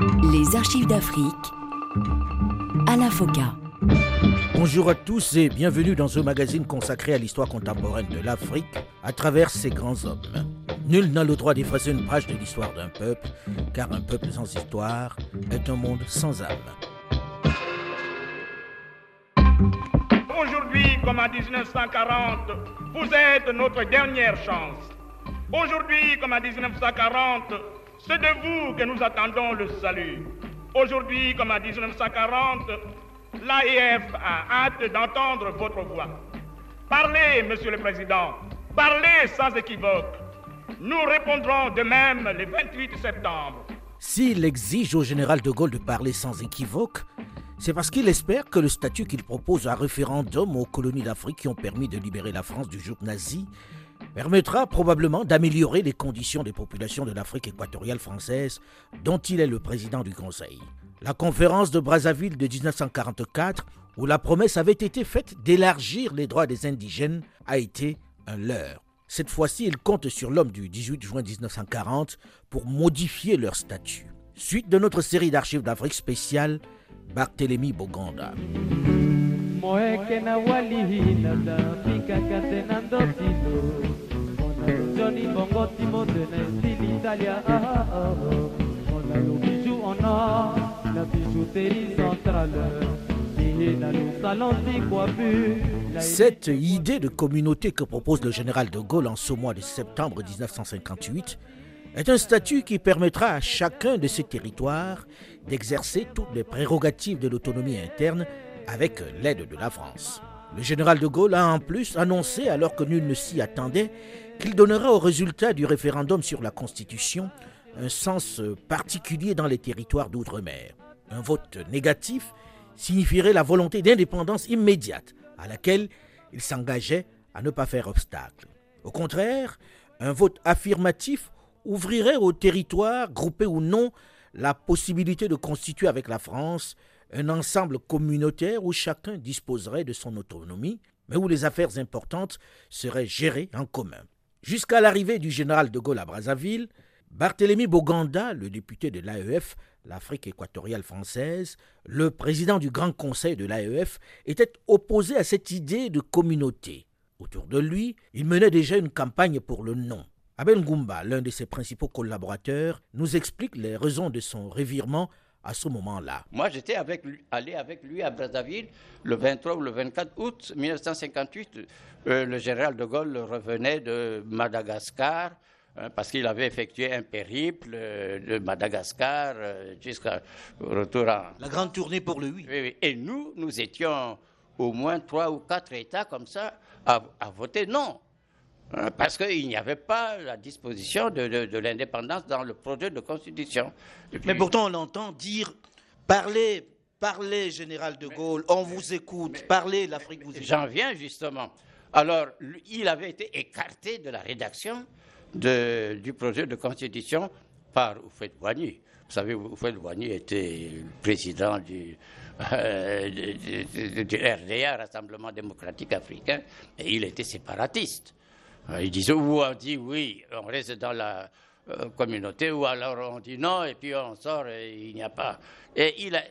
Les archives d'Afrique à la FOCA. Bonjour à tous et bienvenue dans ce magazine consacré à l'histoire contemporaine de l'Afrique à travers ses grands hommes. Nul n'a le droit d'effacer une page de l'histoire d'un peuple, car un peuple sans histoire est un monde sans âme. Aujourd'hui, comme en 1940, vous êtes notre dernière chance. Aujourd'hui, comme en 1940, c'est de vous que nous attendons le salut. Aujourd'hui, comme en 1940, l'AEF a hâte d'entendre votre voix. Parlez, Monsieur le Président, parlez sans équivoque. Nous répondrons de même le 28 septembre. S'il exige au général de Gaulle de parler sans équivoque, c'est parce qu'il espère que le statut qu'il propose à référendum aux colonies d'Afrique qui ont permis de libérer la France du joug nazi permettra probablement d'améliorer les conditions des populations de l'Afrique équatoriale française dont il est le président du Conseil. La conférence de Brazzaville de 1944, où la promesse avait été faite d'élargir les droits des indigènes, a été un leurre. Cette fois-ci, il compte sur l'homme du 18 juin 1940 pour modifier leur statut. Suite de notre série d'archives d'Afrique spéciale, Barthélemy Boganda. Cette idée de communauté que propose le général de Gaulle en ce mois de septembre 1958 est un statut qui permettra à chacun de ces territoires d'exercer toutes les prérogatives de l'autonomie interne avec l'aide de la France. Le général de Gaulle a en plus annoncé, alors que nul ne s'y attendait, qu'il donnera au résultat du référendum sur la Constitution un sens particulier dans les territoires d'outre-mer. Un vote négatif signifierait la volonté d'indépendance immédiate à laquelle il s'engageait à ne pas faire obstacle. Au contraire, un vote affirmatif ouvrirait aux territoires, groupés ou non, la possibilité de constituer avec la France un ensemble communautaire où chacun disposerait de son autonomie, mais où les affaires importantes seraient gérées en commun. Jusqu'à l'arrivée du général de Gaulle à Brazzaville, Barthélemy Boganda, le député de l'AEF, l'Afrique équatoriale française, le président du Grand Conseil de l'AEF, était opposé à cette idée de communauté. Autour de lui, il menait déjà une campagne pour le non. Abel Ngumba, l'un de ses principaux collaborateurs, nous explique les raisons de son revirement à ce moment-là. Moi, j'étais avec allé avec lui à Brazzaville le 23 ou le 24 août 1958. Euh, le général de Gaulle revenait de Madagascar hein, parce qu'il avait effectué un périple euh, de Madagascar euh, jusqu'au retour à... La grande tournée pour le oui. oui, oui. Et nous, nous étions au moins trois ou quatre États comme ça à, à voter non. Hein, parce qu'il n'y avait pas la disposition de, de, de l'indépendance dans le projet de constitution. Mais pourtant, on entend dire parlez, parlez, général de Gaulle, on vous écoute, parlez, l'Afrique vous écoute. J'en viens justement. Alors, il avait été écarté de la rédaction de, du projet de constitution par Oufet-Boigny. Vous savez, Oufet-Boigny était le président du, euh, du, du RDA, Rassemblement démocratique africain, et il était séparatiste. Ils disent, ou on dit oui, on reste dans la euh, communauté, ou alors on dit non, et puis on sort et il n'y a pas. Et il a,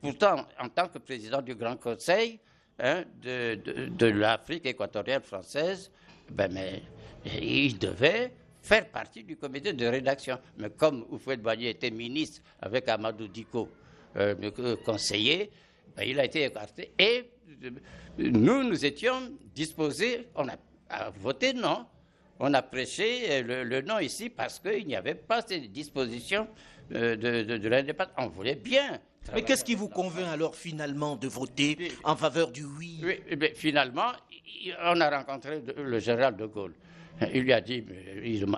pourtant, en tant que président du Grand Conseil hein, de, de, de l'Afrique équatoriale française, ben, mais, il devait faire partie du comité de rédaction. Mais comme Oufouet Boigny était ministre avec Amadou Diko, euh, conseiller, ben, il a été écarté. Et nous, nous étions disposés, on a à voter non. On a prêché le, le non ici parce qu'il n'y avait pas ces dispositions euh, de, de, de l'indépendance. On voulait bien. Mais qu'est-ce qui vous convainc alors finalement de voter en faveur du oui, oui mais Finalement, on a rencontré le général de Gaulle. Il lui a dit,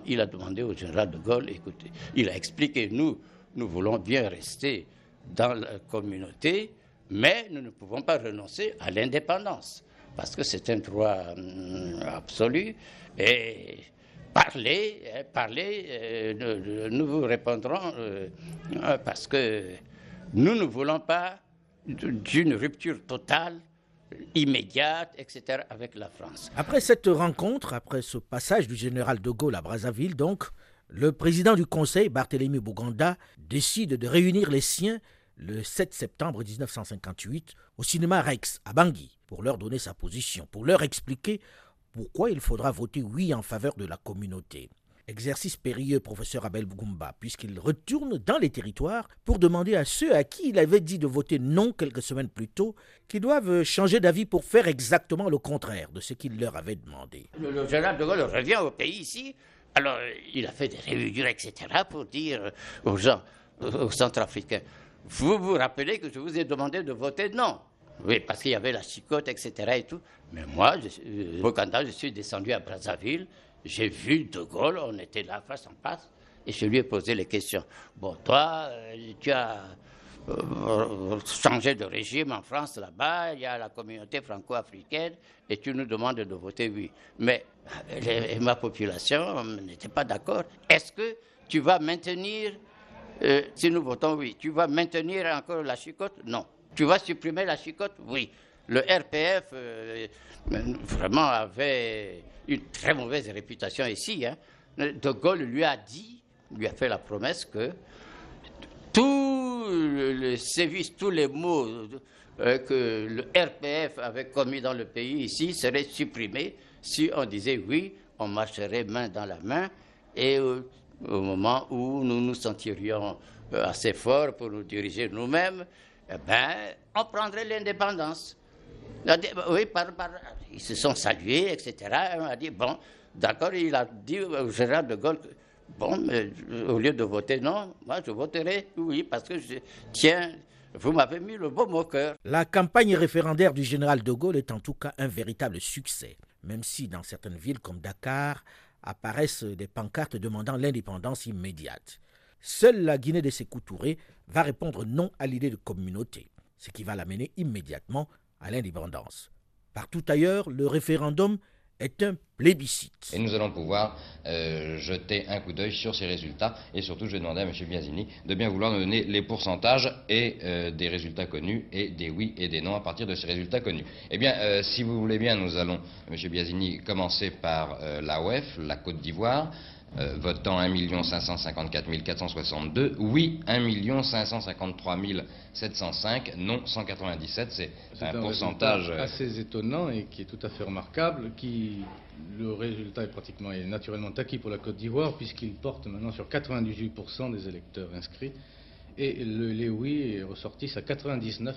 il, a demandé au général de Gaulle, écoutez, il a expliqué, nous, nous voulons bien rester dans la communauté, mais nous ne pouvons pas renoncer à l'indépendance parce que c'est un droit euh, absolu. Et parlez, hein, parlez, euh, nous vous répondrons euh, parce que nous ne voulons pas d'une rupture totale immédiate, etc., avec la France. Après cette rencontre, après ce passage du général de Gaulle à Brazzaville, donc, Le président du Conseil, Barthélemy Bouganda, décide de réunir les siens le 7 septembre 1958 au cinéma Rex à Bangui pour leur donner sa position, pour leur expliquer pourquoi il faudra voter oui en faveur de la communauté. Exercice périlleux, professeur Abel Bougumba, puisqu'il retourne dans les territoires pour demander à ceux à qui il avait dit de voter non quelques semaines plus tôt qu'ils doivent changer d'avis pour faire exactement le contraire de ce qu'il leur avait demandé. Le, général de Gaulle revient au pays ici. Alors, il a fait des réunions, etc., pour dire aux gens, aux Centrafricains, vous vous rappelez que je vous ai demandé de voter non Oui, parce qu'il y avait la chicote, etc. et tout. Mais moi, au Canada, je suis descendu à Brazzaville. J'ai vu De Gaulle, on était là face en face. Et je lui ai posé les questions. Bon, toi, euh, tu as euh, changé de régime en France là-bas, il y a la communauté franco-africaine, et tu nous demandes de voter oui. Mais ma population n'était pas d'accord. Est-ce que tu vas maintenir euh, si nous votons oui, tu vas maintenir encore la chicote? Non. Tu vas supprimer la chicote? Oui. Le RPF, euh, vraiment, avait une très mauvaise réputation ici. Hein. De Gaulle lui a dit, lui a fait la promesse que tous les sévices, tous les maux euh, que le RPF avait commis dans le pays ici seraient supprimés si on disait oui, on marcherait main dans la main et au moment où nous nous sentirions euh, assez forts pour nous diriger nous-mêmes, eh ben, on prendrait l'indépendance. Oui, ils se sont salués, etc. On a dit, bon, d'accord, il a dit au général de Gaulle, bon, mais, au lieu de voter non, moi je voterai oui, parce que je tiens, vous m'avez mis le beau au cœur. La campagne référendaire du général de Gaulle est en tout cas un véritable succès, même si dans certaines villes comme Dakar, apparaissent des pancartes demandant l'indépendance immédiate. Seule la Guinée de Sékou Touré va répondre non à l'idée de communauté, ce qui va l'amener immédiatement à l'indépendance. Partout ailleurs, le référendum est un plébiscite. Et nous allons pouvoir euh, jeter un coup d'œil sur ces résultats. Et surtout, je vais demander à M. Biazini de bien vouloir nous donner les pourcentages et euh, des résultats connus et des oui et des non à partir de ces résultats connus. Eh bien, euh, si vous voulez bien, nous allons, M. Biazini, commencer par l'AOF, la Côte d'Ivoire. Euh, votant 1 554 462, oui 1 553 705, non 197. C'est un, pourcentage euh, assez étonnant et qui est tout à fait remarquable. Qui, le résultat est pratiquement et naturellement acquis pour la Côte d'Ivoire puisqu'il porte maintenant sur 98% des électeurs inscrits et le les oui est ressorti à 99%.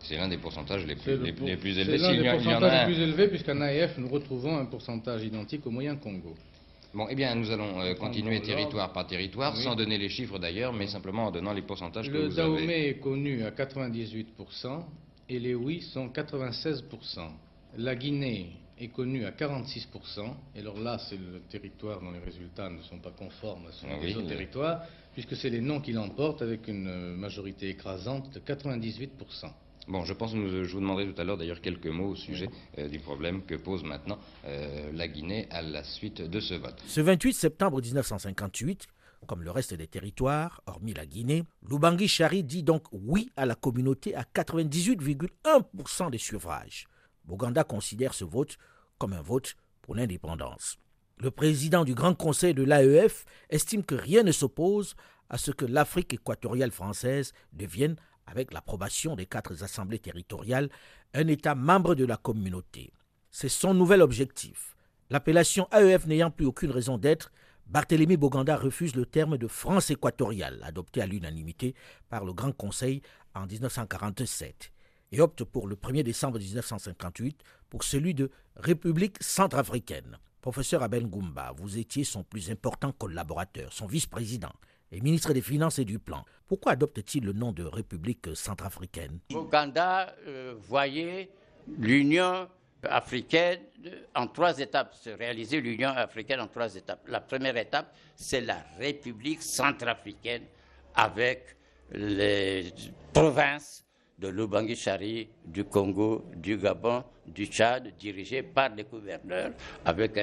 C'est l'un des pourcentages les plus, les, plus élevés. C'est l'un des pourcentages les plus élevés puisqu'en AIF nous retrouvons un pourcentage identique au moyen Congo. Bon, eh bien, nous allons euh, continuer territoire par territoire, sans donner les chiffres d'ailleurs, mais simplement en donnant les pourcentages que vous avez. Le est connu à 98% et les oui sont 96%. La Guinée est connue à 46%, et alors là, c'est le territoire dont les résultats ne sont pas conformes à son ah territoire, puisque c'est les noms qui l'emportent avec une majorité écrasante de 98%. Bon, je pense que je vous demanderai tout à l'heure d'ailleurs quelques mots au sujet euh, du problème que pose maintenant euh, la Guinée à la suite de ce vote. Ce 28 septembre 1958, comme le reste des territoires, hormis la Guinée, Lubangui Chari dit donc oui à la communauté à 98,1% des suffrages. Boganda considère ce vote comme un vote pour l'indépendance. Le président du Grand Conseil de l'AEF estime que rien ne s'oppose à ce que l'Afrique équatoriale française devienne avec l'approbation des quatre assemblées territoriales, un État membre de la communauté. C'est son nouvel objectif. L'appellation AEF n'ayant plus aucune raison d'être, Barthélemy Boganda refuse le terme de France équatoriale, adopté à l'unanimité par le Grand Conseil en 1947, et opte pour le 1er décembre 1958 pour celui de République centrafricaine. Professeur Abel Goumba, vous étiez son plus important collaborateur, son vice-président et ministre des Finances et du Plan. Pourquoi adopte-t-il le nom de République centrafricaine? Ouganda euh, voyait l'Union africaine en trois étapes, se réaliser l'Union africaine en trois étapes. La première étape, c'est la République centrafricaine avec les provinces de l'Ubangi-Chari, du Congo, du Gabon, du Tchad, dirigées par les gouverneurs, avec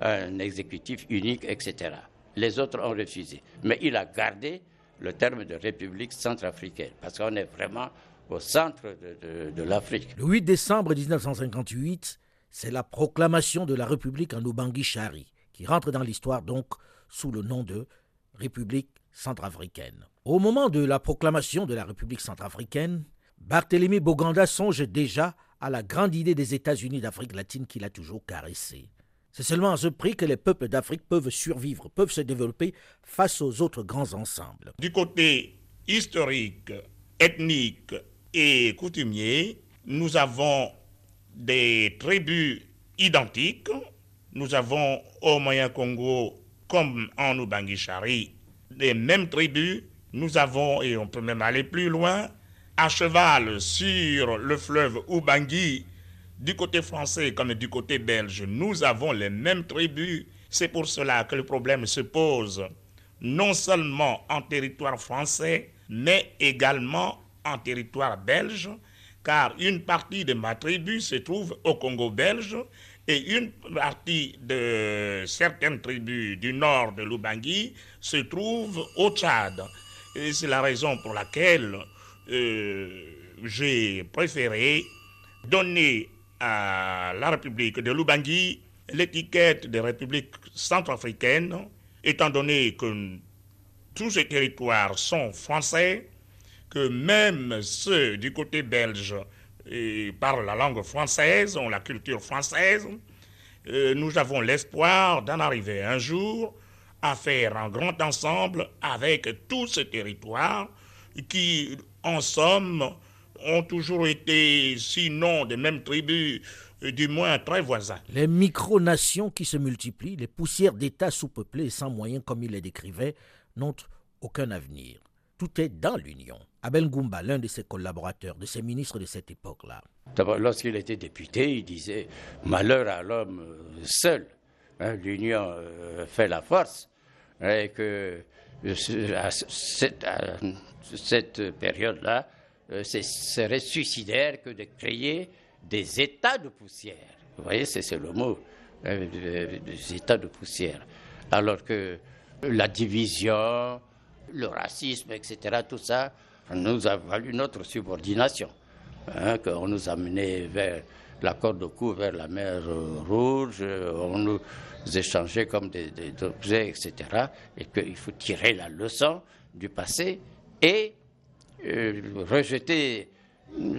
un exécutif unique, etc. Les autres ont refusé. Mais il a gardé le terme de République centrafricaine, parce qu'on est vraiment au centre de, l'Afrique. Le 8 décembre 1958, c'est la proclamation de la République en Ubangui-Chari, qui rentre dans l'histoire donc sous le nom de République centrafricaine. Au moment de la proclamation de la République centrafricaine, Barthélemy Boganda songe déjà à la grande idée des États-Unis d'Afrique latine qu'il a toujours caressée. C'est seulement à ce prix que les peuples d'Afrique peuvent survivre, peuvent se développer face aux autres grands ensembles. Du côté historique, ethnique et coutumier, nous avons des tribus identiques. Nous avons au Moyen-Congo, comme en Ubangi-Chari, les mêmes tribus. Nous avons, et on peut même aller plus loin, à cheval sur le fleuve Ubangi, du côté français comme du côté belge, nous avons les mêmes tribus. C'est pour cela que le problème se pose non seulement en territoire français, mais également en territoire belge, car une partie de ma tribu se trouve au Congo belge et une partie de certaines tribus du nord de l'Ubangi se trouve au Tchad. C'est la raison pour laquelle euh, j'ai préféré donner à la République de l'Ubangi l'étiquette de République centrafricaine, étant donné que tous ces territoires sont français, que même ceux du côté belge parlent la langue française, ont la culture française, euh, nous avons l'espoir d'en arriver un jour à faire un grand ensemble avec tous ces territoires qui, en somme, ont toujours été, sinon des mêmes tribus, euh, du moins très voisins. Les micronations qui se multiplient, les poussières d'États sous-peuplés et sans moyens, comme il les décrivait, n'ont aucun avenir. Tout est dans l'Union. Abel Goumba, l'un de ses collaborateurs, de ses ministres de cette époque-là. D'abord, lorsqu'il était député, il disait Malheur à l'homme euh, seul. Hein, L'Union euh, fait la force. Et que à cette période-là, ce serait suicidaire que de créer des états de poussière. Vous voyez, c'est le mot, hein, des états de poussière. Alors que la division, le racisme, etc., tout ça, nous a valu notre subordination. Hein, qu'on nous a menés vers l'accord de cou vers la mer Rouge, on nous échangeait comme des, objets, etc. Et qu'il faut tirer la leçon du passé et euh, rejeter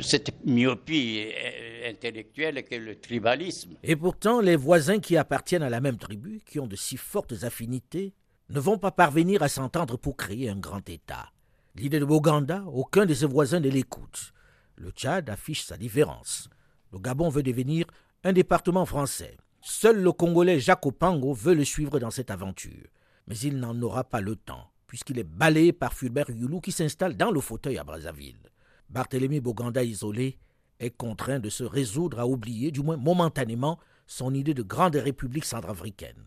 cette myopie euh, intellectuelle qu'est le tribalisme. Et pourtant, les voisins qui appartiennent à la même tribu, qui ont de si fortes affinités, ne vont pas parvenir à s'entendre pour créer un grand État. L'idée de Boganda, aucun de ses voisins ne l'écoute. Le Tchad affiche sa différence. Le Gabon veut devenir un département français. Seul le Congolais Jacques Opango veut le suivre dans cette aventure. Mais il n'en aura pas le temps puisqu'il est balayé par Fulbert Yulou qui s'installe dans le fauteuil à Brazzaville. Barthélemy Boganda isolé est contraint de se résoudre à oublier, du moins momentanément, son idée de grande république centrafricaine.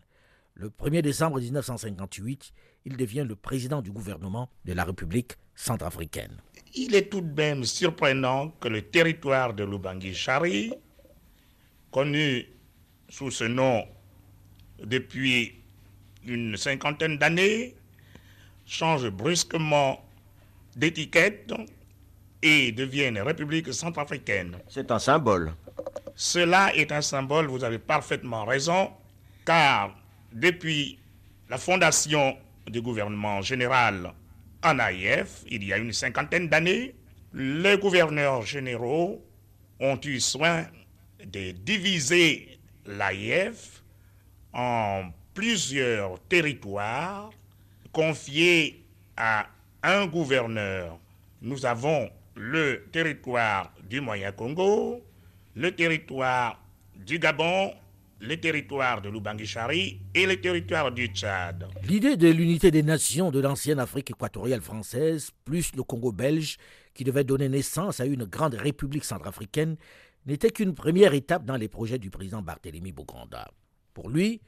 Le 1er décembre 1958, il devient le président du gouvernement de la République centrafricaine. Il est tout de même surprenant que le territoire de l'Ubangi-Chari, connu sous ce nom depuis une cinquantaine d'années, change brusquement d'étiquette et devienne République centrafricaine. C'est un symbole. Cela est un symbole, vous avez parfaitement raison, car depuis la fondation du gouvernement général en AIF, il y a une cinquantaine d'années, les gouverneurs généraux ont eu soin de diviser l'AIF en plusieurs territoires confié à un gouverneur. Nous avons le territoire du Moyen-Congo, le territoire du Gabon, le territoire de l'Ubangi-Chari et le territoire du Tchad. L'idée de l'unité des nations de l'ancienne Afrique équatoriale française, plus le Congo belge, qui devait donner naissance à une grande république centrafricaine, n'était qu'une première étape dans les projets du président Barthélemy Boganda. Pour lui,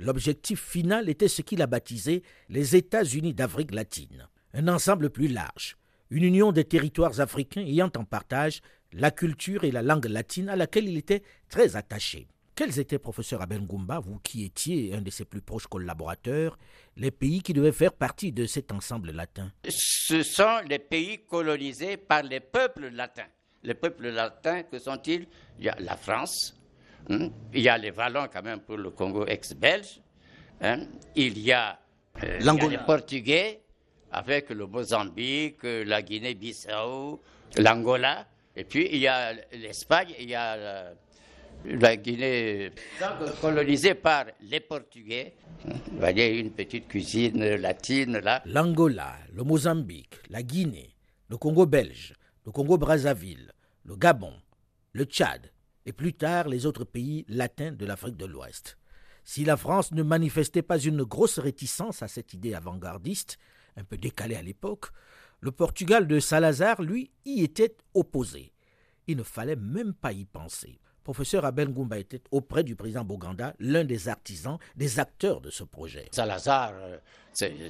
L'objectif final était ce qu'il a baptisé les États-Unis d'Afrique latine, un ensemble plus large, une union des territoires africains ayant en partage la culture et la langue latine à laquelle il était très attaché. Quels étaient, professeur Abengumba, vous qui étiez un de ses plus proches collaborateurs, les pays qui devaient faire partie de cet ensemble latin? Ce sont les pays colonisés par les peuples latins. Les peuples latins, que sont-ils? Il y a la France, Hmm? Il y a les Wallons quand même pour le Congo ex-belge. Hein? Il y a Euh, il y a les Portugais avec le Mozambique, la Guinée-Bissau, l'Angola. Et puis il y a l'Espagne, il y a la, Guinée colonisée par les Portugais. Vous voyez, une petite cuisine latine là. L'Angola, le Mozambique, la Guinée, le Congo belge, le Congo-Brazzaville, le Gabon, le Tchad et plus tard les autres pays latins de l'Afrique de l'Ouest. Si la France ne manifestait pas une grosse réticence à cette idée avant-gardiste, un peu décalée à l'époque, le Portugal de Salazar, lui, y était opposé. Il ne fallait même pas y penser. Professeur Abel Ngoumba était auprès du président Boganda l'un des artisans, des acteurs de ce projet. Salazar, euh,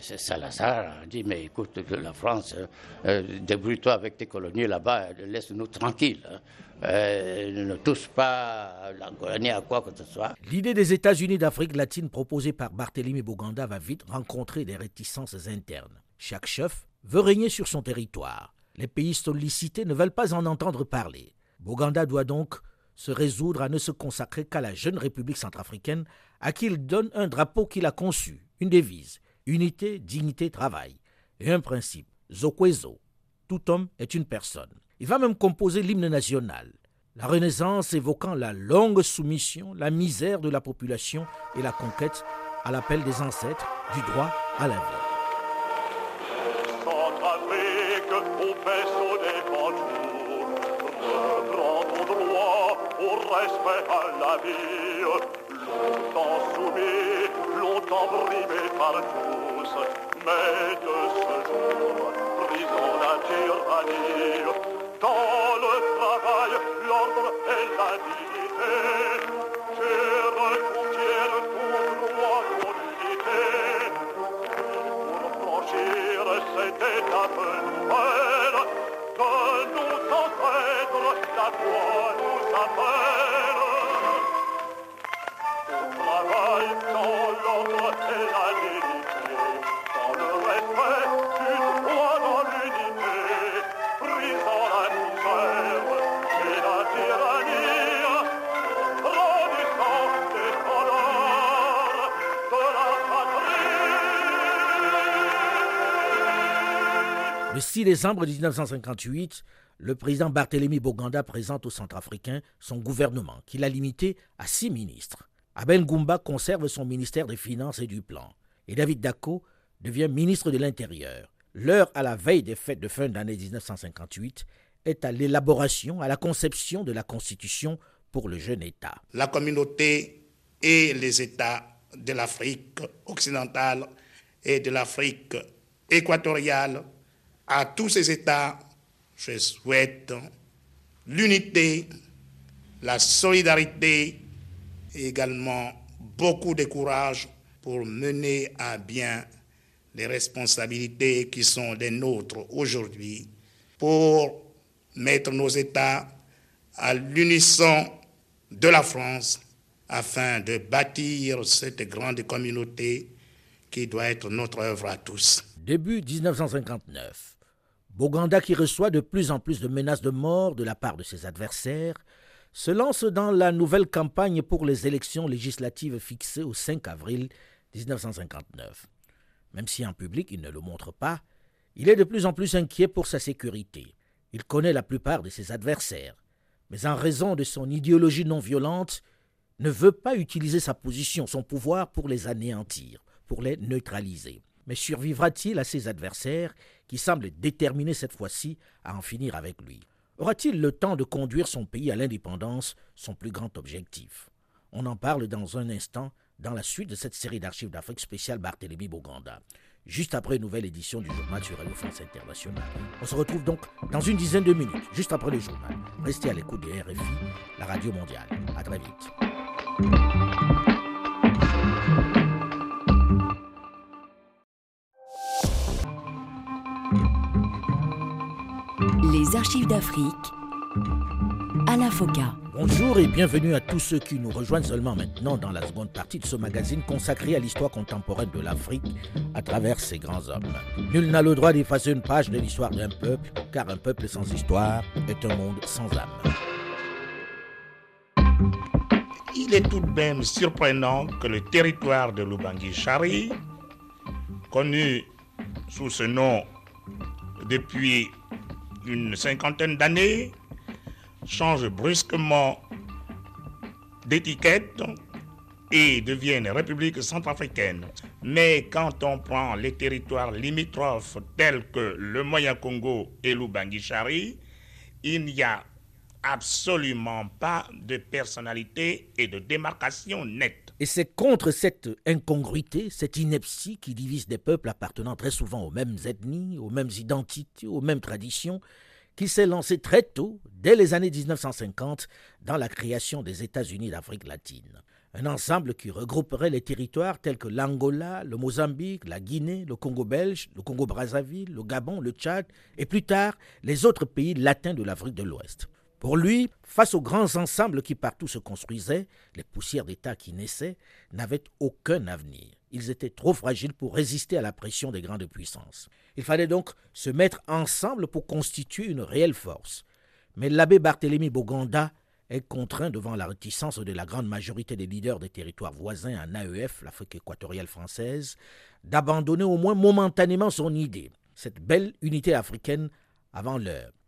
Salazar a dit Mais écoute, la France, euh, euh, débrouille-toi avec tes colonies là-bas, laisse-nous tranquilles. Hein. ne touche pas la colonie à quoi que ce soit. L'idée des États-Unis d'Afrique latine proposée par Barthélemy Boganda va vite rencontrer des réticences internes. Chaque chef veut régner sur son territoire. Les pays sollicités ne veulent pas en entendre parler. Boganda doit donc se résoudre à ne se consacrer qu'à la jeune République centrafricaine à qui il donne un drapeau qu'il a conçu, une devise, unité, dignité, travail, et un principe, Zokwezo, tout homme est une personne. Il va même composer l'hymne national, la Renaissance évoquant la longue soumission, la misère de la population et la conquête à l'appel des ancêtres du droit à la vie. Brimé par tous, mais de ce jour, prison la tyrannie. Dans le travail, l'ordre et la dignité, je reconquiers ton droit, ton. Pour franchir cette étape nouvelle, que nos ancêtres, la foi nous appelle. 6 décembre 1958, le président Barthélemy Boganda présente aux Centrafricains son gouvernement, qu'il a limité à six ministres. Abel Goumba conserve son ministère des Finances et du Plan, et David Dako devient ministre de l'Intérieur. L'heure à la veille des fêtes de fin d'année 1958 est à l'élaboration, à la conception de la Constitution pour le jeune État. La communauté et les États de l'Afrique occidentale et de l'Afrique équatoriale à tous ces États, je souhaite l'unité, la solidarité et également beaucoup de courage pour mener à bien les responsabilités qui sont les nôtres aujourd'hui, pour mettre nos États à l'unisson de la France afin de bâtir cette grande communauté qui doit être notre œuvre à tous. Début 1959. Boganda, qui reçoit de plus en plus de menaces de mort de la part de ses adversaires, se lance dans la nouvelle campagne pour les élections législatives fixées au 5 avril 1959. Même si en public il ne le montre pas, il est de plus en plus inquiet pour sa sécurité. Il connaît la plupart de ses adversaires, mais en raison de son idéologie non violente, ne veut pas utiliser sa position, son pouvoir pour les anéantir, pour les neutraliser. Mais survivra-t-il à ses adversaires qui semblent déterminés cette fois-ci à en finir avec lui? Aura-t-il le temps de conduire son pays à l'indépendance, son plus grand objectif? On en parle dans un instant dans la suite de cette série d'archives d'Afrique spéciale Barthélemy Boganda. Juste après une nouvelle édition du journal sur Radio France Internationale. On se retrouve donc dans une dizaine de minutes, juste après le journal. Restez à l'écoute de RFI, la radio mondiale. À très vite. Les archives d'Afrique. à la FOCA. Bonjour et bienvenue à tous ceux qui nous rejoignent seulement maintenant dans la seconde partie de ce magazine consacré à l'histoire contemporaine de l'Afrique à travers ses grands hommes. Nul n'a le droit d'effacer une page de l'histoire d'un peuple, car un peuple sans histoire est un monde sans âme. Il est tout de même surprenant que le territoire de Lubangui Chari connu sous ce nom depuis une cinquantaine d'années, change brusquement d'étiquette et devient une république centrafricaine. Mais quand on prend les territoires limitrophes tels que le Moyen-Congo et l'Ubangi-Chari, il n'y a absolument pas de personnalité et de démarcation nette. Et c'est contre cette incongruité, cette ineptie qui divise des peuples appartenant très souvent aux mêmes ethnies, aux mêmes identités, aux mêmes traditions, qu'il s'est lancé très tôt, dès les années 1950, dans la création des États-Unis d'Afrique latine. Un ensemble qui regrouperait les territoires tels que l'Angola, le Mozambique, la Guinée, le Congo belge, le Congo Brazzaville, le Gabon, le Tchad et plus tard les autres pays latins de l'Afrique de l'Ouest. Pour lui, face aux grands ensembles qui partout se construisaient, les poussières d'État qui naissaient n'avaient aucun avenir. Ils étaient trop fragiles pour résister à la pression des grandes puissances. Il fallait donc se mettre ensemble pour constituer une réelle force. Mais l'abbé Barthélemy Boganda est contraint devant la réticence de la grande majorité des leaders des territoires voisins en AEF, l'Afrique équatoriale française, d'abandonner au moins momentanément son idée, cette belle unité africaine avant l'heure.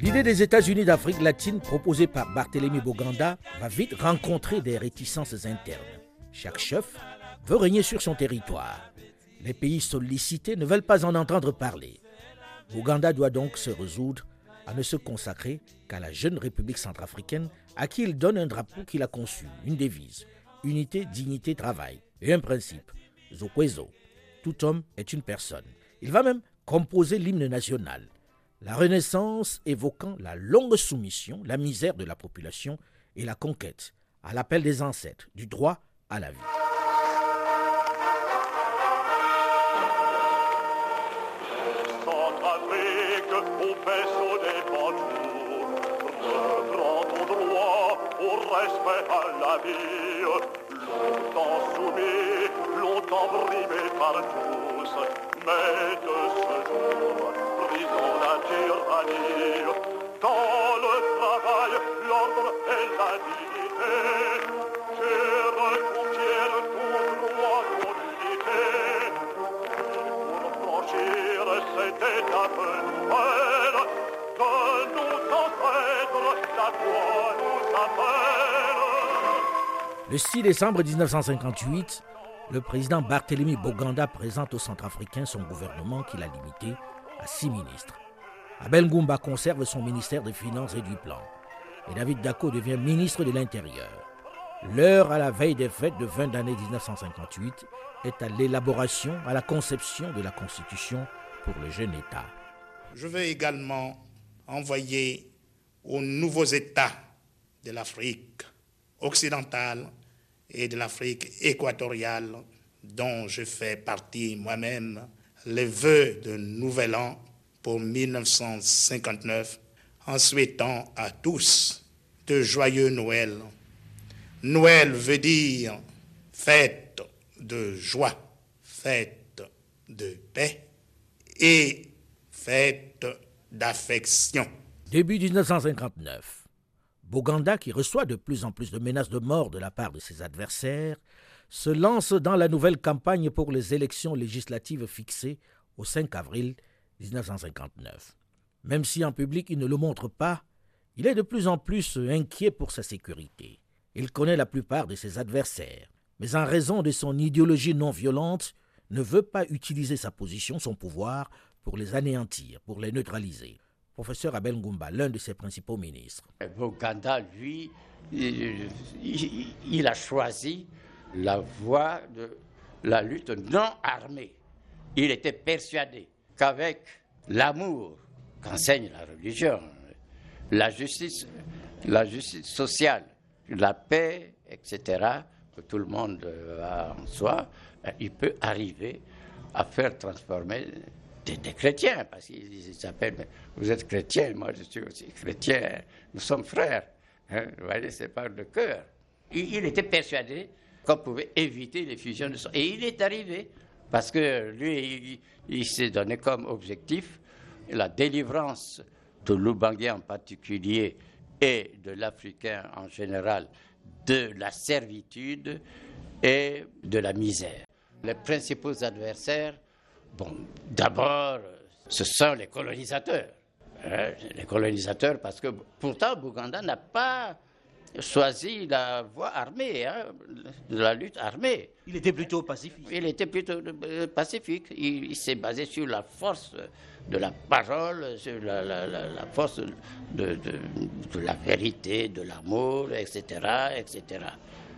L'idée des États-Unis d'Afrique latine proposée par Barthélemy Boganda va vite rencontrer des réticences internes. Chaque chef veut régner sur son territoire. Les pays sollicités ne veulent pas en entendre parler. Boganda doit donc se résoudre à ne se consacrer qu'à la jeune République centrafricaine à qui il donne un drapeau qu'il a conçu, une devise, unité, dignité, travail, et un principe, Zokwezo, tout homme est une personne. Il va même composer l'hymne national, la Renaissance évoquant la longue soumission, la misère de la population et la conquête, à l'appel des ancêtres, du droit à la vie. Longtemps soumis, longtemps brimé par tous, mais de ce jour, prison la tyrannie. Dans le travail, l'ordre et la dignité, je reconquiers ton droit, ton unité. Pour franchir cette étape nouvelle, que nos ancêtres, la foi nous appelle. Le 6 décembre 1958, le président Barthélemy Boganda présente aux Centrafricains son gouvernement qu'il a limité à six ministres. Abel Ngoumba conserve son ministère des Finances et du Plan. Et David Dako devient ministre de l'Intérieur. L'heure à la veille des fêtes de 20 d'année 1958 est à l'élaboration, à la conception de la Constitution pour le jeune État. Je veux également envoyer aux nouveaux États de l'Afrique occidentale et de l'Afrique équatoriale, dont je fais partie moi-même, les vœux de Nouvel An pour 1959, en souhaitant à tous de joyeux Noël. Noël veut dire fête de joie, fête de paix et fête d'affection. Début 1959. Boganda, qui reçoit de plus en plus de menaces de mort de la part de ses adversaires, se lance dans la nouvelle campagne pour les élections législatives fixées au 5 avril 1959. Même si en public il ne le montre pas, il est de plus en plus inquiet pour sa sécurité. Il connaît la plupart de ses adversaires, mais en raison de son idéologie non violente, ne veut pas utiliser sa position, son pouvoir, pour les anéantir, pour les neutraliser. Professeur Abel Ngoumba, l'un de ses principaux ministres. Boganda, lui, il- il a choisi la voie de la lutte non armée. Il était persuadé qu'avec l'amour qu'enseigne la religion, la justice, la justice sociale, la paix, etc., que tout le monde a en soi, il peut arriver à faire transformer des, des chrétiens, parce qu'ils s'appellent, vous êtes chrétien, moi je suis aussi chrétien, nous sommes frères. Hein, vous voyez, c'est par le cœur. Il, était persuadé qu'on pouvait éviter les fusions de sang. Et il est arrivé, parce que lui, il, s'est donné comme objectif la délivrance de l'Oubangais en particulier et de l'Africain en général de la servitude et de la misère. Les principaux adversaires, bon, d'abord, ce sont les colonisateurs. hein, les colonisateurs, parce que pourtant, Bouganda n'a pas choisi la voie armée, hein, la lutte armée. Il était plutôt pacifique. Il était plutôt euh, pacifique. Il, il s'est basé sur la force de la parole, sur la, la- la- la force de, de- de la vérité, de l'amour, etc., etc.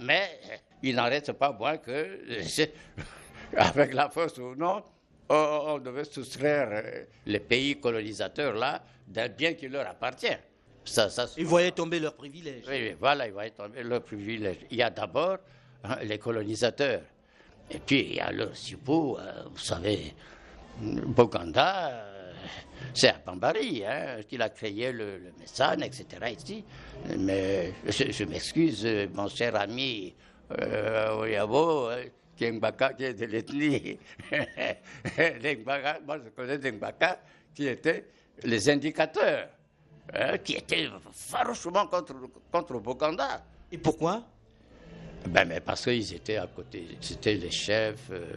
Mais il n'en reste pas moins que, avec la force ou non, on, on devait soustraire euh, les pays colonisateurs là d'un bien qui leur appartient. Ça, ça, Ils voyaient tomber leurs privilèges. oui, voilà, il va tomber leur privilège. Il y a d'abord hein, les colonisateurs. Et puis il y a le euh, vous savez, Boganda, euh, c'est à Bambari hein, qu'il a créé le, le Messane, etc. Ici. Mais je, je m'excuse, mon cher ami euh, Oyabo, Kengbaka, qui est de l'ethnie. Moi je connais Dengbaka, qui étaient les indicateurs, hein, qui étaient farouchement contre, contre Boganda. Et pourquoi? Ben, mais parce qu'ils étaient à côté, c'était les chefs. euh,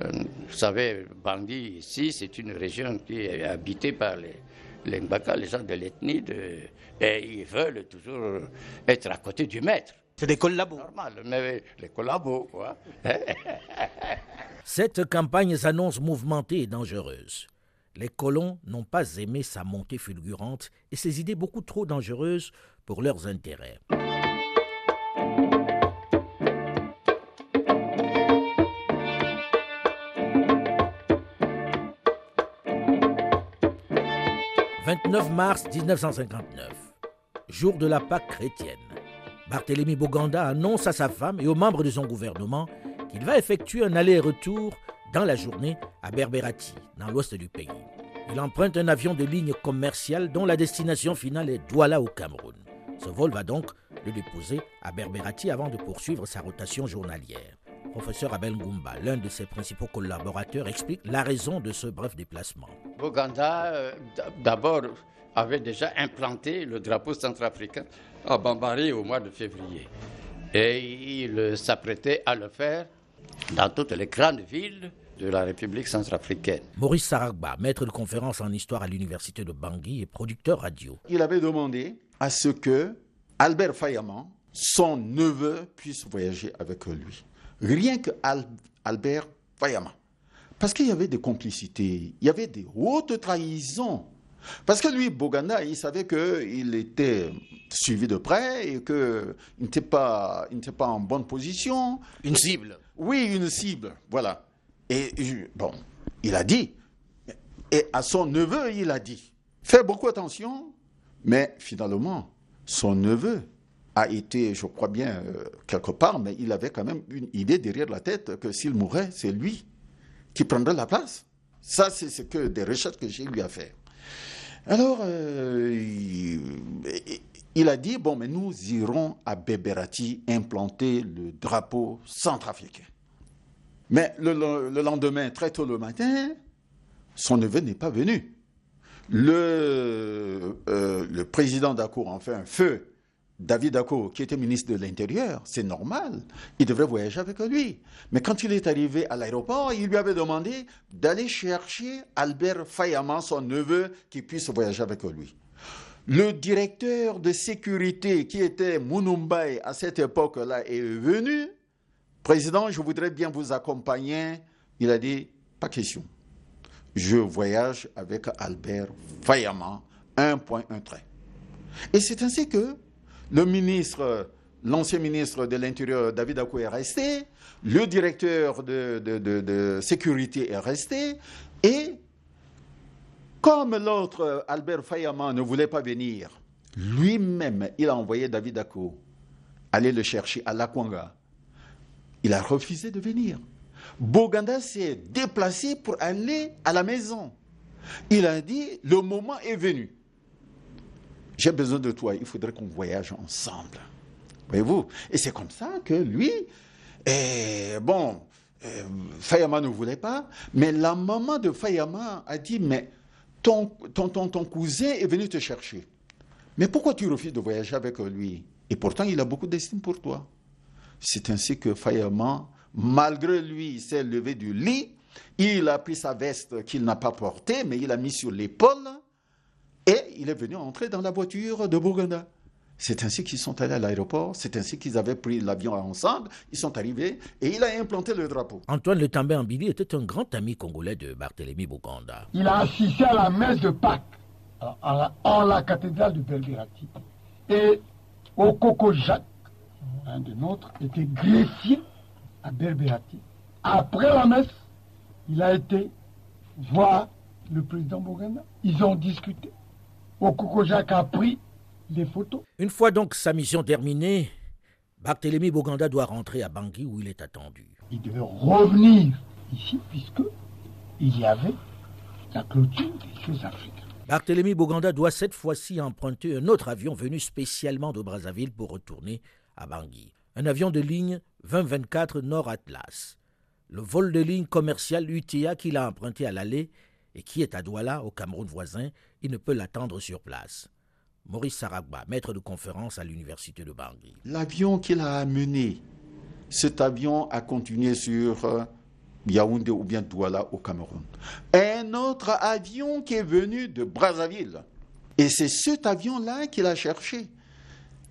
euh, vous savez, Bangui, ici, c'est une région qui est habitée par les, les Mbaka, les gens de l'ethnie, de, et ils veulent toujours être à côté du maître. C'est des collabos. Normal, mais les collabos, quoi. Cette campagne s'annonce mouvementée et dangereuse. Les colons n'ont pas aimé sa montée fulgurante et ses idées beaucoup trop dangereuses pour leurs intérêts. « 29 mars 1959, jour de la Pâque chrétienne. Barthélemy Boganda annonce à sa femme et aux membres de son gouvernement qu'il va effectuer un aller-retour dans la journée à Berberati, dans l'ouest du pays. Il emprunte un avion de ligne commerciale dont la destination finale est Douala au Cameroun. Ce vol va donc le déposer à Berberati avant de poursuivre sa rotation journalière. Professeur Abel Ngumba, l'un de ses principaux collaborateurs, explique la raison de ce bref déplacement. Boganda, euh, d'abord, avait déjà implanté le drapeau centrafricain à Bambari au mois de février. Et il s'apprêtait à le faire dans toutes les grandes villes de la République centrafricaine. Maurice Saragba, maître de conférence en histoire à l'université de Bangui et producteur radio. Il avait demandé à ce que Albert Fayaman, son neveu, puisse voyager avec lui. Rien que Al- Albert Fayaman. Parce qu'il y avait des complicités, il y avait des hautes trahisons. Parce que lui, Boganda, il savait qu'il était suivi de près et qu'il n'était pas, il pas en bonne position. Une cible. Oui, une cible, voilà. Et bon, il a dit, et à son neveu, il a dit, fais beaucoup attention, mais finalement, son neveu a été, je crois bien, euh, quelque part, mais il avait quand même une idée derrière la tête que s'il mourait, c'est lui qui prendrait la place. Ça, c'est ce que des recherches que j'ai lui à faire. Alors, euh, il, a dit, bon, mais nous irons à Beberati implanter le drapeau centrafricain. Mais le, le- le lendemain, très tôt le matin, son neveu n'est pas venu. Le, euh, président d'Acour, enfin, feu David Akour, qui était ministre de l'Intérieur, c'est normal, il devrait voyager avec lui. Mais quand il est arrivé à l'aéroport, il lui avait demandé d'aller chercher Albert Fayaman, son neveu, qui puisse voyager avec lui. Le directeur de sécurité, qui était Munumbai à cette époque-là, est venu. Président, je voudrais bien vous accompagner. Il a dit, pas question. Je voyage avec Albert Fayaman, un point, un trait. Et c'est ainsi que le ministre, l'ancien ministre de l'Intérieur, David Akou, est resté, le directeur de, sécurité est resté, et comme l'autre, Albert Fayaman, ne voulait pas venir, lui-même, il a envoyé David Akou aller le chercher à Lakwanga. Il a refusé de venir. Boganda s'est déplacé pour aller à la maison. Il a dit, le moment est venu. J'ai besoin de toi, il faudrait qu'on voyage ensemble. Voyez-vous? Et c'est comme ça que lui, et bon, euh, Fayama ne voulait pas, mais la maman de Fayama a dit, mais ton, ton, ton, ton cousin est venu te chercher. Mais pourquoi tu refuses de voyager avec lui? Et pourtant, il a beaucoup d'estime pour toi. C'est ainsi que Fayama, malgré lui, s'est levé du lit, il a pris sa veste qu'il n'a pas portée, mais il a mis sur l'épaule, et il est venu entrer dans la voiture de Bouganda. C'est ainsi qu'ils sont allés à l'aéroport, c'est ainsi qu'ils avaient pris l'avion ensemble, ils sont arrivés et il a implanté le drapeau. Antoine Le També Ambili était un grand ami congolais de Barthélemy Boganda. Il a assisté à la messe de Pâques en la, cathédrale de Belgrati. Et au Coco Jacques, un de nôtres, était greffier à Belgrati. Après la messe, il a été voir le président Boganda. Ils ont discuté. Jacques a pris photos. Une fois donc sa mission terminée, Barthélemy Boganda doit rentrer à Bangui où il est attendu. Il devait revenir ici puisque il y avait la clôture des Jeux africains. Barthélemy Boganda doit cette fois-ci emprunter un autre avion venu spécialement de Brazzaville pour retourner à Bangui. Un avion de ligne 2024 Nord Atlas. Le vol de ligne commercial UTA qu'il a emprunté à l'aller et qui est à Douala, au Cameroun voisin, il ne peut l'attendre sur place. Maurice Saragba, maître de conférence à l'université de Bangui. L'avion qu'il a amené, cet avion a continué sur euh, Yaoundé ou bien Douala au Cameroun. Un autre avion qui est venu de Brazzaville. Et c'est cet avion-là qu'il a cherché.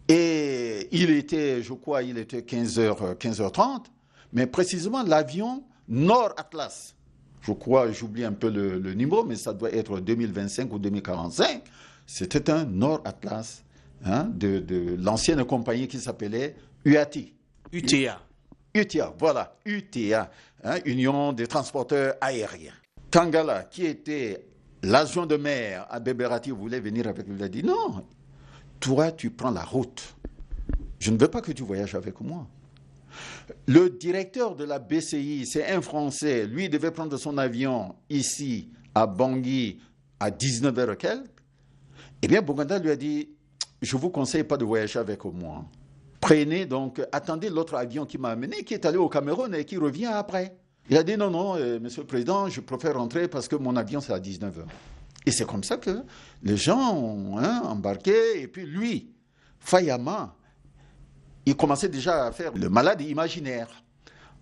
Et il était, je crois, il était 15h, 15h30, mais précisément l'avion Nord Atlas. Je crois, j'oublie un peu le, le, numéro, mais ça doit être 2025 ou 2045. C'était un Nord Atlas hein, de, l'ancienne compagnie qui s'appelait UATI. UTA. UTA, voilà, UTA, hein, Union des transporteurs aériens. Kangala, qui était l'agent de mer à Beberati, voulait venir avec lui. Il a dit non, toi, tu prends la route. Je ne veux pas que tu voyages avec moi. Le directeur de la BCI, c'est un Français, lui devait prendre son avion ici à Bangui à 19h quelques. Eh bien, Boganda lui a dit, je ne vous conseille pas de voyager avec moi. Prenez donc, attendez l'autre avion qui m'a amené, qui est allé au Cameroun et qui revient après. Il a dit, non, non, euh, monsieur le président, je préfère rentrer parce que mon avion, c'est à 19h. Et c'est comme ça que les gens ont hein, embarqué. Et puis lui, Fayama, il commençait déjà à faire le malade imaginaire.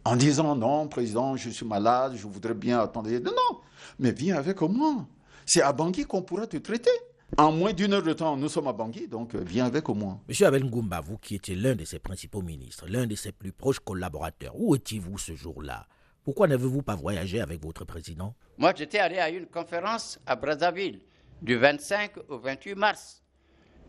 En disant, non, président, je suis malade, je voudrais bien attendre. Non, non, mais viens avec moi. C'est à Bangui qu'on pourra te traiter. En moins d'une heure de temps, nous sommes à Bangui, donc euh, viens avec au moins. Monsieur Abel Ngoumba, vous qui étiez l'un de ses principaux ministres, l'un de ses plus proches collaborateurs, où étiez-vous ce jour-là? Pourquoi n'avez-vous pas voyagé avec votre président? Moi, j'étais allé à une conférence à Brazzaville du 25 au 28 mars.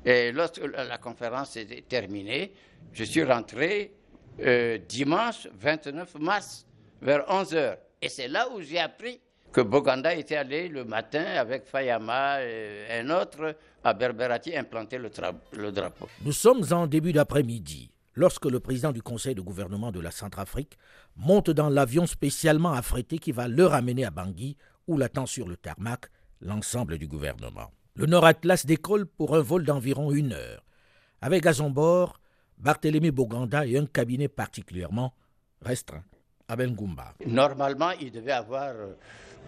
Et lorsque la conférence est terminée, je suis rentré euh, dimanche 29 mars vers 11 h Et c'est là où j'ai appris que Boganda était allé le matin avec Fayama et un autre à Berberati implanter le drapeau. Nous sommes en début d'après-midi lorsque le président du conseil de gouvernement de la Centrafrique monte dans l'avion spécialement affrété qui va le ramener à Bangui où l'attend sur le tarmac l'ensemble du gouvernement. Le Nord Atlas décolle pour un vol d'environ une heure, avec à son bord Barthélemy Boganda et un cabinet particulièrement restreint. Abel Ngumba. Normalement, il devait avoir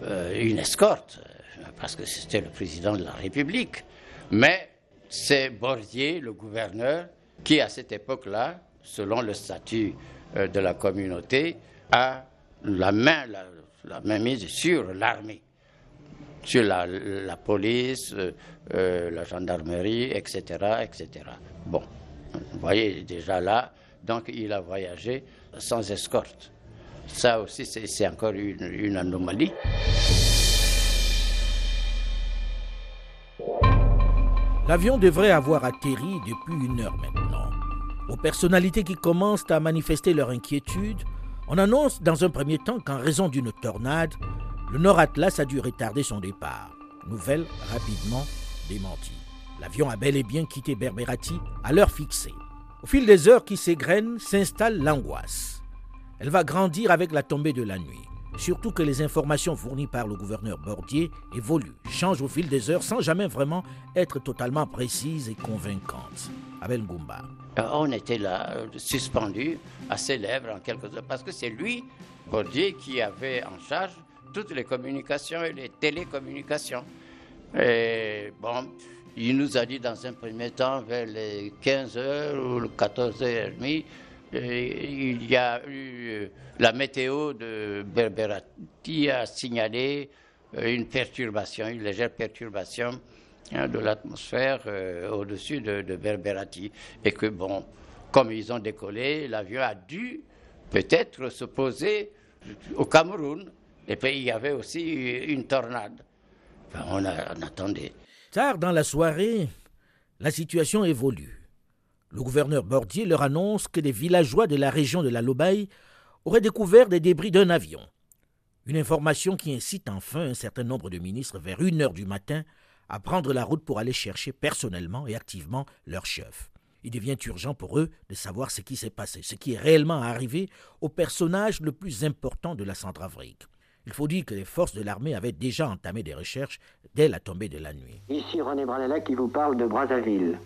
euh, une escorte, euh, parce que c'était le président de la République. Mais c'est Bordier, le gouverneur, qui à cette époque-là, selon le statut euh, de la communauté, a la main, la, main mise sur l'armée, sur la, police, la gendarmerie, etc., etc. Bon, vous voyez déjà là, donc il a voyagé sans escorte. Ça aussi, c'est encore une, anomalie. L'avion devrait avoir atterri depuis une heure maintenant. Aux personnalités qui commencent à manifester leur inquiétude, on annonce dans un premier temps qu'en raison d'une tornade, le Nord Atlas a dû retarder son départ. Nouvelle rapidement démentie. L'avion a bel et bien quitté Berberati à l'heure fixée. Au fil des heures qui s'égrènent, s'installe l'angoisse. Elle va grandir avec la tombée de la nuit. Surtout que les informations fournies par le gouverneur Bordier évoluent, changent au fil des heures sans jamais vraiment être totalement précises et convaincantes. Abel Goumba. Euh, on était là, euh, suspendu à ses lèvres en quelque sorte, parce que c'est lui, Bordier, qui avait en charge toutes les communications et les télécommunications. Et bon, il nous a dit dans un premier temps, vers les 15h ou 14h30, il y a eu euh, la météo de Berberati a signalé euh, une perturbation, une légère perturbation hein, de l'atmosphère euh, au-dessus de, de, Berberati. Et que, bon, comme ils ont décollé, l'avion a dû peut-être se poser au Cameroun. Et puis il y avait aussi une tornade. on, a, on attendait. Tard dans la soirée, la situation évolue. Le gouverneur Bordier leur annonce que des villageois de la région de la Lobaye auraient découvert des débris d'un avion. Une information qui incite enfin un certain nombre de ministres vers une heure du matin à prendre la route pour aller chercher personnellement et activement leur chef. Il devient urgent pour eux de savoir ce qui s'est passé, ce qui est réellement arrivé au personnage le plus important de la Centrafrique. Il faut dire que les forces de l'armée avaient déjà entamé des recherches dès la tombée de la nuit. Ici René Branella qui vous parle de Brazzaville.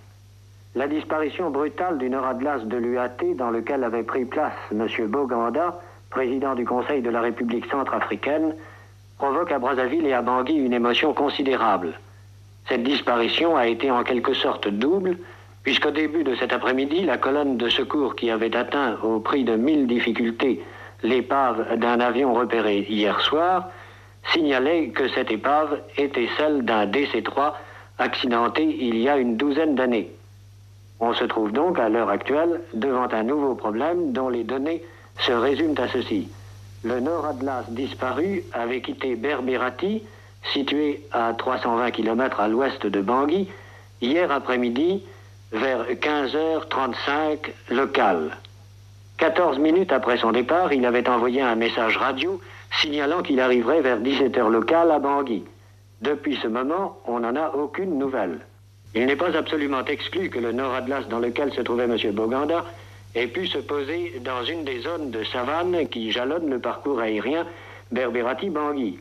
La disparition brutale du Nord Atlas de l'UAT dans lequel avait pris place M. Boganda, président du Conseil de la République centrafricaine, provoque à Brazzaville et à Bangui une émotion considérable. Cette disparition a été en quelque sorte double, puisqu'au début de cet après-midi, la colonne de secours qui avait atteint au prix de mille difficultés l'épave d'un avion repéré hier soir signalait que cette épave était celle d'un DC-3 accidenté il y a une douzaine d'années. On se trouve donc à l'heure actuelle devant un nouveau problème dont les données se résument à ceci. Le Nord Atlas disparu avait quitté Berberati, situé à 320 km à l'ouest de Bangui, hier après-midi vers 15h35 local. 14 minutes après son départ, il avait envoyé un message radio signalant qu'il arriverait vers 17h local à Bangui. Depuis ce moment, on n'en a aucune nouvelle. Il n'est pas absolument exclu que le Nord Atlas dans lequel se trouvait M. Boganda ait pu se poser dans une des zones de savane qui jalonnent le parcours aérien Berberati-Bangui.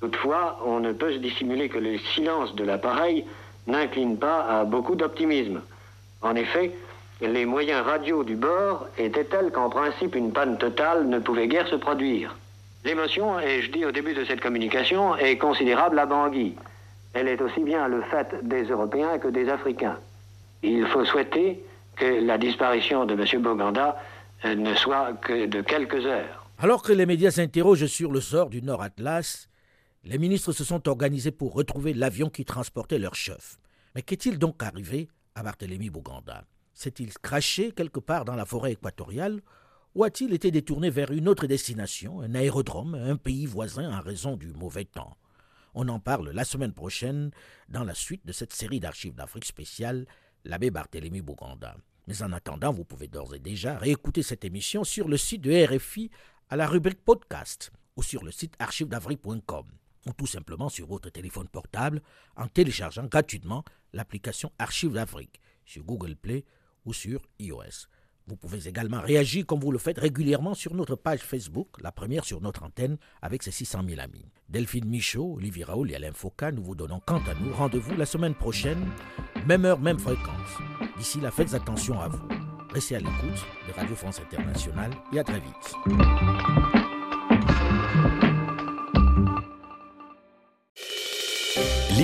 Toutefois, on ne peut se dissimuler que le silence de l'appareil n'incline pas à beaucoup d'optimisme. En effet, les moyens radio du bord étaient tels qu'en principe une panne totale ne pouvait guère se produire. L'émotion, et je dis au début de cette communication, est considérable à Bangui elle est aussi bien le fait des Européens que des Africains. Il faut souhaiter que la disparition de M. Boganda euh, ne soit que de quelques heures. Alors que les médias s'interrogent sur le sort du Nord Atlas, les ministres se sont organisés pour retrouver l'avion qui transportait leur chef. Mais qu'est-il donc arrivé à Barthélemy Boganda? S'est-il craché quelque part dans la forêt équatoriale ou a-t-il été détourné vers une autre destination, un aérodrome, un pays voisin en raison du mauvais temps? On en parle la semaine prochaine dans la suite de cette série d'archives d'Afrique spéciale, l'abbé Barthélemy Bouganda. Mais en attendant, vous pouvez d'ores et déjà réécouter cette émission sur le site de RFI à la rubrique podcast ou sur le site archivedafrique.com ou tout simplement sur votre téléphone portable en téléchargeant gratuitement l'application Archives d'Afrique sur Google Play ou sur iOS. Vous pouvez également réagir comme vous le faites régulièrement sur notre page Facebook, la première sur notre antenne, avec ses 600 000 amis. Delphine Michaud, Olivier Raoul et Alain Foucault, nous vous donnons quant à nous rendez-vous la semaine prochaine, même heure, même fréquence. D'ici là, faites attention à vous. Restez à l'écoute de Radio France Internationale et à très vite.